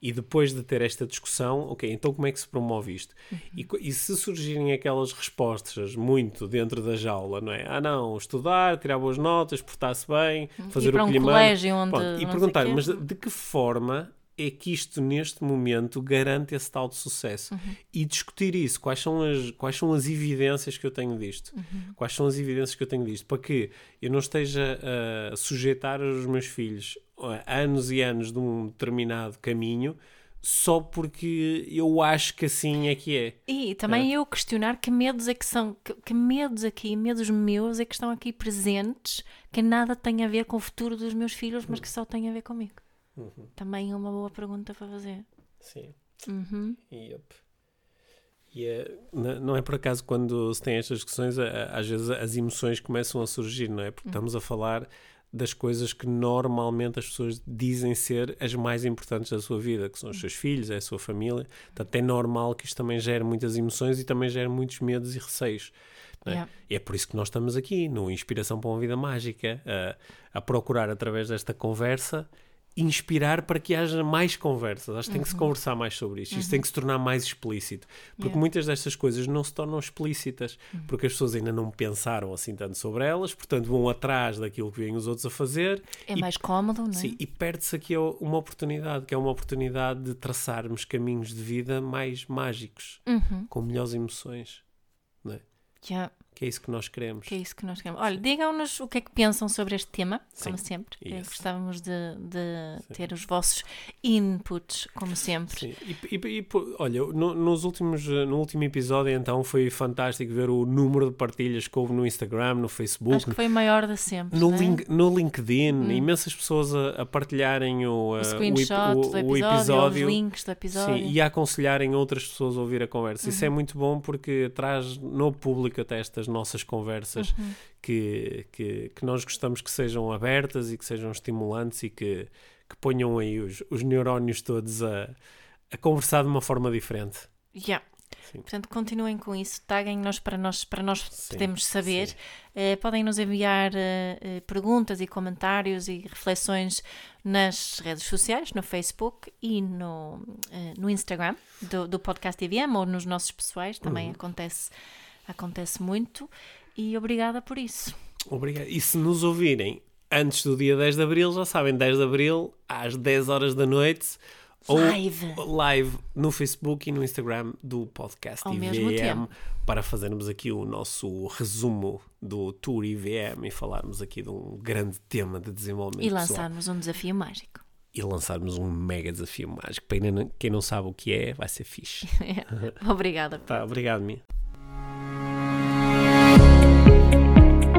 E depois de ter esta discussão, ok, então como é que se promove isto? E, co- e se surgirem aquelas respostas muito dentro da jaula, não é? Ah, não, estudar, tirar boas notas, portar-se bem, fazer Ir para o que um lhe manda. colégio onde. Pronto, e perguntar, mas de, de que forma é que isto neste momento garante esse tal de sucesso? Uhum. E discutir isso, quais são, as, quais são as evidências que eu tenho disto? Uhum. Quais são as evidências que eu tenho disto? Para que eu não esteja a sujeitar os meus filhos a anos e anos de um determinado caminho só porque eu acho que assim é que é. E também eu questionar que medos é que são, que, que medos aqui, medos meus é que estão aqui presentes, que nada tem a ver com o futuro dos meus filhos, mas que só tem a ver comigo. Também é uma boa pergunta para fazer. Sim. Uhum. Yep. E é, não é por acaso quando se tem estas discussões, às vezes as emoções começam a surgir, não é? Porque estamos a falar das coisas que normalmente as pessoas dizem ser as mais importantes da sua vida, que são os seus filhos, é a sua família. Portanto, é normal que isto também gere muitas emoções e também gere muitos medos e receios. é? Yeah. E é por isso que nós estamos aqui, no Inspiração para uma Vida Mágica, a, a procurar, através desta conversa, inspirar para que haja mais conversas. Acho que tem que se conversar mais sobre isto. Isto tem que se tornar mais explícito. Porque Yeah. muitas destas coisas não se tornam explícitas, porque as pessoas ainda não pensaram assim tanto sobre elas, portanto vão atrás daquilo que vêm os outros a fazer. É e mais cómodo, não é? Sim, e perde-se aqui uma oportunidade, que é uma oportunidade de traçarmos caminhos de vida mais mágicos, Uhum. com melhores emoções, Yeah, que é isso que nós queremos. que é isso que nós queremos. Olha, digam-nos o que é que pensam sobre este tema, como Sim, sempre. Eh, isso. Gostávamos de, de ter os vossos inputs, como sempre. Sim, e, e- e, olha, no, nos últimos, eh, no último episódio então foi fantástico ver o número de partilhas que houve no Instagram, no Facebook, Acho que foi o maior de sempre. no, é? link, no LinkedIn, imensas pessoas a, a partilharem o, eh, o o screenshot ep- o- do o episódio, episódio. os links do episódio. Sim, e a aconselharem outras pessoas a ouvir a conversa. Isso Uhum. é muito bom porque traz no público até estas nossas conversas Uhum. que, que, que nós gostamos que sejam abertas e que sejam estimulantes e que, que ponham aí os, os neurónios todos a, a conversar de uma forma diferente. Yeah. Sim. Portanto, continuem com isso, taguem-nos para nós, para nós Sim, podermos saber. Eh, podem nos enviar eh, perguntas e comentários e reflexões nas redes sociais, no Facebook e no, eh, no Instagram do, do Podcast IVM ou nos nossos pessoais, também Uhum. acontece, acontece muito. E obrigada por isso. Obrigado. E se nos ouvirem antes do dia 10 de Abril, já sabem, 10 de Abril, às 10 horas da noite, ou Live. live no Facebook e no Instagram do podcast Ao IVM para fazermos aqui o nosso resumo do Tour IVM e falarmos aqui de um grande tema de desenvolvimento E pessoal. lançarmos um desafio mágico. e lançarmos um mega desafio mágico. Para quem não- sabe o que é, vai ser fixe. [LAUGHS] Obrigada. Tá, obrigado, Mia.